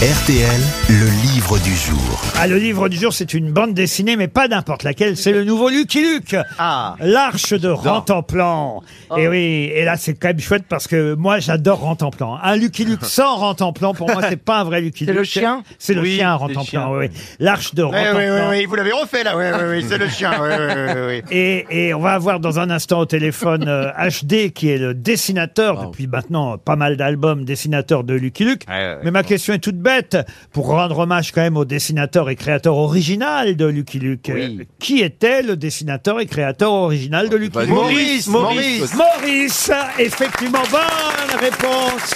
RTL, le livre du jour. Ah, le livre du jour, c'est une bande dessinée, mais pas n'importe laquelle. C'est le nouveau Lucky Luke. Ah. L'Arche de Rantanplan. Et oui, et là, c'est quand même chouette parce que moi, j'adore Rantanplan. Un Lucky Luke sans Rantanplan, pour moi, c'est pas un vrai Lucky C'est Luke. le chien C'est le Oui, chien, c'est le Rantanplan, chien. oui, oui. L'Arche de Oui, oui, Rantanplan. oui, oui, vous l'avez refait là, oui, oui, oui, c'est le chien, oui, oui, oui, oui. Et, et on va avoir dans un instant au téléphone euh, HD, qui est le dessinateur, depuis maintenant pas mal d'albums, dessinateur de Lucky Luke. Ouais, ouais, Mais ma question est toute bête, pour rendre hommage quand même au dessinateur et créateur original de Lucky Luke. Oui. Euh, Qui était le dessinateur et créateur original de Lucky Luke? Maurice, Maurice, Maurice, effectivement, bonne réponse.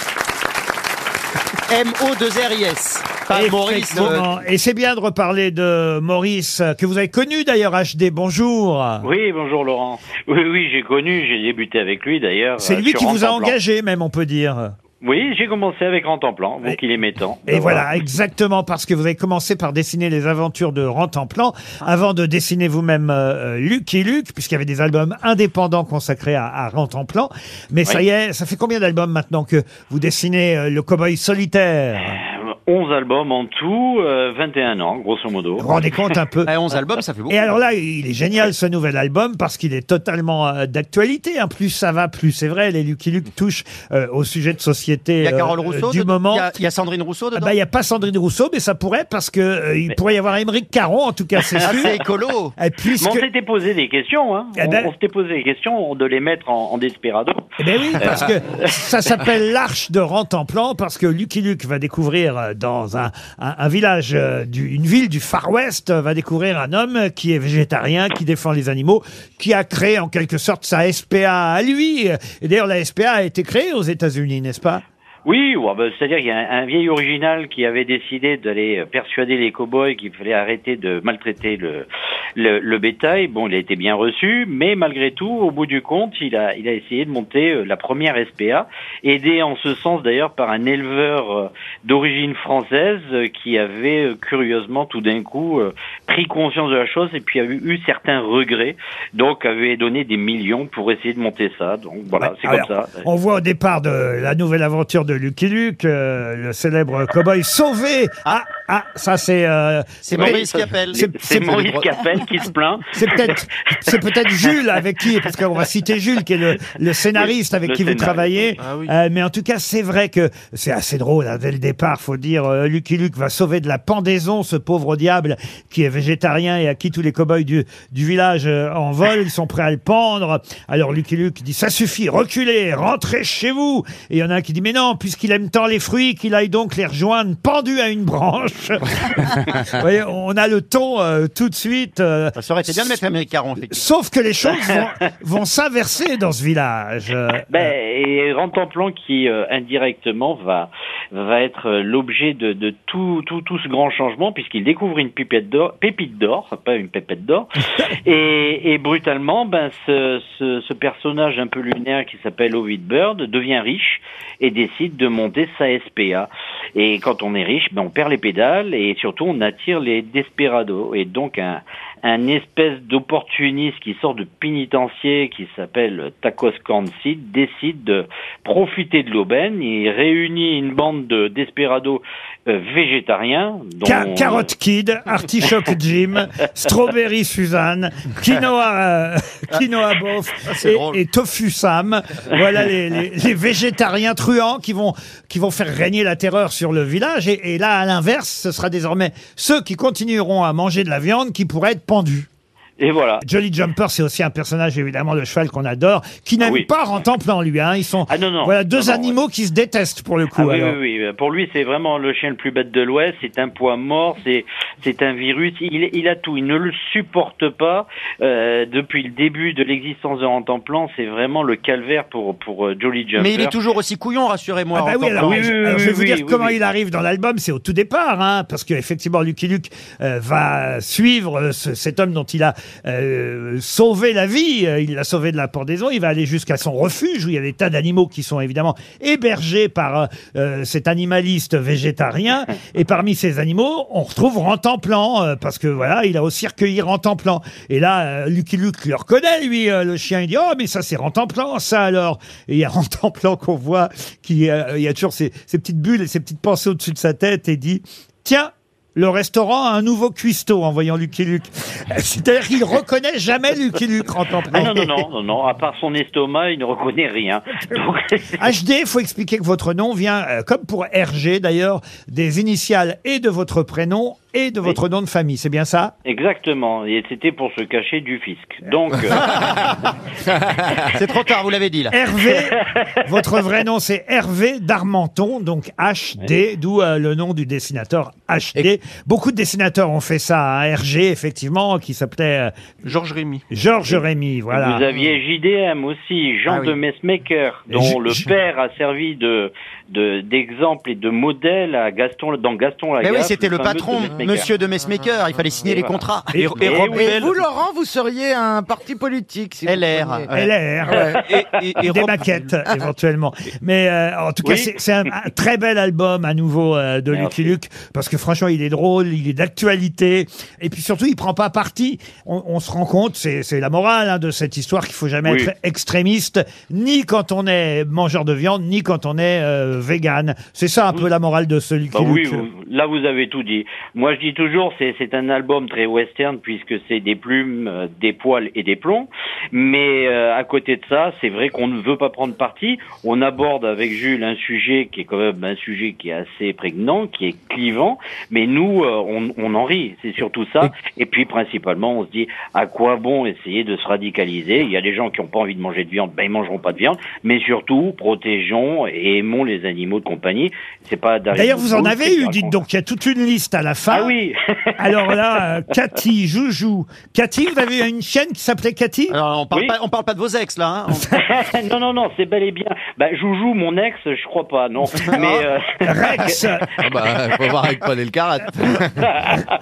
M-O-2-R-I-S. Pas Maurice. euh, Effectivement. Et c'est bien de reparler de Maurice, euh, que vous avez connu d'ailleurs HD. Bonjour. Oui, bonjour Laurent. Oui, oui, j'ai connu, j'ai débuté avec lui d'ailleurs. C'est euh, lui sur qui vous a engagé, même, on peut dire. Oui, j'ai commencé avec Rantanplan, vous qu'il aimait tant. Et voilà, exactement, parce que vous avez commencé par dessiner les aventures de Rantanplan, avant de dessiner vous-même euh, euh, Lucky Luke, puisqu'il y avait des albums indépendants consacrés à, à Rantanplan. Mais ça Oui. y est, ça fait combien d'albums maintenant que vous dessinez euh, le cowboy solitaire? 11 albums en tout, euh, 21 ans, grosso modo. Vous vous rendez compte un peu eh, 11 albums, ça fait beaucoup. Et alors là, il est génial ce nouvel album parce qu'il est totalement euh, d'actualité. hein. Plus ça va, plus c'est vrai. Les Lucky Luke touchent euh, au sujet de société Il y a Carole euh, Rousseau du dedans moment. Il y a- il y, a Sandrine Rousseau Ah dedans bah, il n'y a pas Sandrine Rousseau, mais ça pourrait parce que euh, il pourrait y avoir Émeric Caron, en tout cas, c'est Ah, sûr. c'est écolo. Et Mais puisque... on s'était posé des questions, hein. Eh On- ben- on, s'était posé des questions de les mettre en, en desperado. Eh ben oui, parce que ça s'appelle l'Arche de Rantanplan, parce que Lucky Luke va découvrir euh, dans un, village, euh, une ville du Far West, euh, va découvrir un homme qui est végétarien, qui défend les animaux, qui a créé en quelque sorte sa SPA à lui. Et d'ailleurs, la SPA a été créée aux États-Unis, n'est-ce pas? Oui, ouais, bah, c'est-à-dire qu'il y a un, un vieil original qui avait décidé d'aller persuader les cow-boys qu'il fallait arrêter de maltraiter le, le, le bétail. Bon, il a été bien reçu, mais malgré tout, au bout du compte, il a, il a essayé de monter euh, la première SPA, aidé en ce sens d'ailleurs par un éleveur euh, d'origine française euh, qui avait curieusement tout d'un coup pris conscience de la chose et puis a eu, eu certains regrets, donc avait donné des millions pour essayer de monter ça. Donc voilà, Ouais, c'est comme ça. On voit au départ de la nouvelle aventure de Lucky Luke, euh, le célèbre cowboy sauvé. Ah, ah, ça c'est... euh, C'est Maurice appelle. c'est- C'est Maurice Capel qui se plaint. C'est peut-être, c'est peut-être Jules avec qui, parce qu'on va citer Jules qui est le, le scénariste avec le qui vous scénariste. travaillez. Ah oui. Euh, mais en tout cas, c'est vrai que c'est assez drôle hein, dès le départ. Faut dire, euh, Lucky Luke va sauver de la pendaison ce pauvre diable qui est végétarien et à qui tous les cow-boys du, du village euh, en volent. Ils sont prêts à le pendre. Alors Lucky Luke dit ça suffit, reculez, rentrez chez vous. Et il y en a un qui dit mais non, puisqu'il aime tant les fruits, qu'il aille donc les rejoindre pendu à une branche. Vous voyez, on a le ton euh, tout de suite. euh, Ça aurait été bien de mettre Amérique Caron, effectivement. Sauf que les choses vont, vont s'inverser dans ce village. Euh, Ben, et Rantanplan qui euh, indirectement va va être l'objet de, de tout, tout tout ce grand changement puisqu'il découvre une pipette d'or, pépite d'or, pas une pépette d'or, et, et brutalement, ben ce, ce, ce personnage un peu lunaire qui s'appelle Ovid Bird devient riche et décide de monter sa SPA. Et quand on est riche, ben on perd les pédales et surtout on attire les desperados et donc un un espèce d'opportuniste qui sort de pénitencier qui s'appelle Tacos Kansid décide de profiter de l'aubaine. Il réunit une bande de desperados euh, végétariens. Dont... Ca- Carotte Kid, Artichoke Jim, Strawberry Suzanne, Quinoa, euh, Quinoa Bof et, drôle. et Tofu Sam. Voilà les, les- les végétariens truands qui vont, qui vont faire régner la terreur sur le village. Et, et là, à l'inverse, ce sera désormais ceux qui continueront à manger de la viande qui pourraient être pendus. Et voilà. Jolly Jumper, c'est aussi un personnage évidemment de cheval qu'on adore, qui n'aime Ah oui. pas Rantanplan lui. Hein. Ils sont Ah non, non. voilà deux Non, non, animaux qui se détestent pour le coup. Ah oui, alors. oui, oui. Pour lui, c'est vraiment le chien le plus bête de l'Ouest. C'est un poids mort. C'est, c'est un virus. Il, il a tout. Il ne le supporte pas. Euh, depuis le début de l'existence de Rantanplan, c'est vraiment le calvaire pour pour euh, Jolly Jumper. Mais il est toujours aussi couillon, rassurez-moi. Ah bah oui, Rantanplan. alors, Oui, oui, je, oui, alors, je vais oui, vous dire oui, comment oui. il arrive dans l'album, c'est au tout départ, hein, parce qu'effectivement Lucky Luke euh, va suivre euh, ce- cet homme dont il a euh, sauver la vie. Euh, Il l'a sauvé de la pendaison. Il va aller jusqu'à son refuge où il y a des tas d'animaux qui sont évidemment hébergés par euh, cet animaliste végétarien. Et parmi ces animaux, on retrouve Rentemplan euh, parce que voilà, il a aussi recueilli Rentemplan. Et là, Lucky Luke le reconnaît, lui, le chien. Il dit oh mais ça c'est Rentemplan, ça alors. Et il y a Rentemplan qu'on voit qui il y a toujours ces, ces petites bulles et ces petites pensées au-dessus de sa tête et dit tiens. Le restaurant a un nouveau cuistot en voyant Lucky Luke. Euh, C'est-à-dire qu'il reconnaît jamais Lucky Luke, Rentemplan. Ah non, non, non, non, non, à part son estomac, il ne reconnaît rien. Donc, HD, il faut expliquer que votre nom vient, euh, comme pour RG d'ailleurs, des initiales et de votre prénom et de votre nom de famille. C'est bien ça? Exactement. Et c'était pour se cacher du fisc. Donc, C'est trop tard, vous l'avez dit là. Hervé, votre vrai nom c'est Hervé Darmenton, donc HD, d'où euh, le nom du dessinateur HD. Beaucoup de dessinateurs ont fait ça à RG, effectivement, qui s'appelait euh, Georges Rémy. Georges Rémy, voilà. vous aviez JDM aussi, Jean Ah oui. de Messmaker, dont J- le J- père a servi de de- d'exemple et de modèle à Gaston dans Gaston Mais Lagaffe. oui, c'était le fameux patron, de Messmaker. monsieur de Messmaker. Il fallait signer Et les voilà. contrats. Et- Et, Vous, Laurent, vous seriez un parti politique. Si vous LR. preniez- LR. Et, et, et des Rob- maquettes éventuellement. Mais euh, en tout cas, Oui. c'est c'est un, un très bel album à nouveau euh, de Merci. Lucky Luke parce que franchement, il est drôle, il est d'actualité et puis surtout, il prend pas parti. On, on se rend compte, c'est c'est la morale hein, de cette histoire qu'il faut jamais Oui. être extrémiste, ni quand on est mangeur de viande, ni quand on est euh, vegan. C'est ça un peu la morale de ce Lucky Bah oui, Luke. vous- là vous avez tout dit. Moi je dis toujours c'est c'est un album très western puisque c'est des plumes, euh, des poils et des plombs. Mais euh, à côté de ça, c'est vrai qu'on ne veut pas prendre parti. On aborde avec Jules un sujet qui est quand même un sujet qui est assez prégnant, qui est clivant. Mais nous euh, on, on en rit, c'est surtout ça. Et puis principalement on se dit à quoi bon essayer de se radicaliser? Il y a des gens qui n'ont pas envie de manger de viande, ben ils mangeront pas de viande. Mais surtout protégeons et aimons les animaux de compagnie. C'est pas D'ailleurs, vous en avez eu, dites donc, il y a toute une liste à la fin. ah oui Alors là, euh, Cathy, Joujou. Cathy, vous avez une chienne qui s'appelait Cathy? Alors, on parle Oui. pas, on parle pas de vos ex là. Hein. On- Non, non, non, c'est bel et bien. Bah, Joujou, mon ex, je crois pas, non. Mais euh, Rex, Ah bah, faut voir avec Paul Elkarat.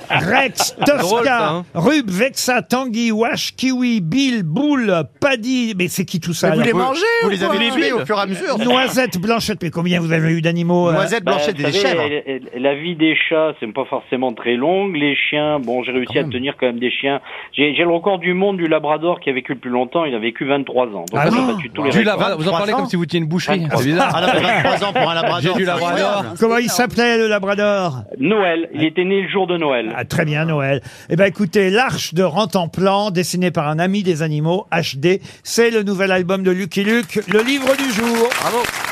Rex, drôle, ça, Tosca, hein. Rub, Vexa, Tanguy, Wash, Kiwi, Bill, Boule, Paddy. Mais c'est qui tout ça Mais vous là les mangez Vous ou les quoi avez tués au fur et à mesure. Noisette, Blanchette. Mais combien vous avez eu d'animaux euh Noisette, bah, Blanchette vous et des savez, chèvres. la- la vie des chats, c'est pas forcément très longue. Les chiens, bon, j'ai réussi à tenir quand même des chiens. J'ai j'ai le record du monde du Labrador qui a vécu le plus longtemps. Il a vécu 23 ans. Donc, Ah on a oui. battu tous les Du records. Labrador, vous en parlez 23 comme si vous étiez une boucherie. C'est bizarre. Ah non, mais 23 ans pour un labrador. J'ai du Labrador. Comment il s'appelait le Labrador? Noël. Il était né le jour de Noël. ah, Très bien, Noël. Eh ben, écoutez, l'Arche de Rentemplan, dessiné par un ami des animaux, HD, c'est le nouvel album de Lucky Luke, le livre du jour. Bravo.